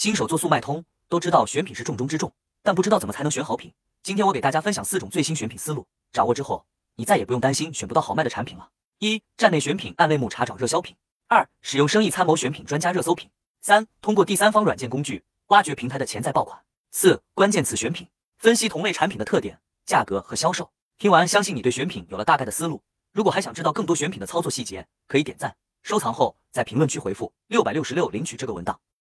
新手做速卖通都知道选品是重中之重但不知道怎么才能选好品。今天我给大家分享四种最新选品思路掌握之后你再也不用担心选不到好卖的产品了。一站内选品按类目查找热销品二使用生意参谋选品专家热搜品三通过第三方软件工具挖掘平台的潜在爆款四关键词选品分析同类产品的特点价格和销售。听完相信你对选品有了大概的思路。如果还想知道更多选品的操作细节可以点赞收藏后在评论区回复六百六十六领取这个文档。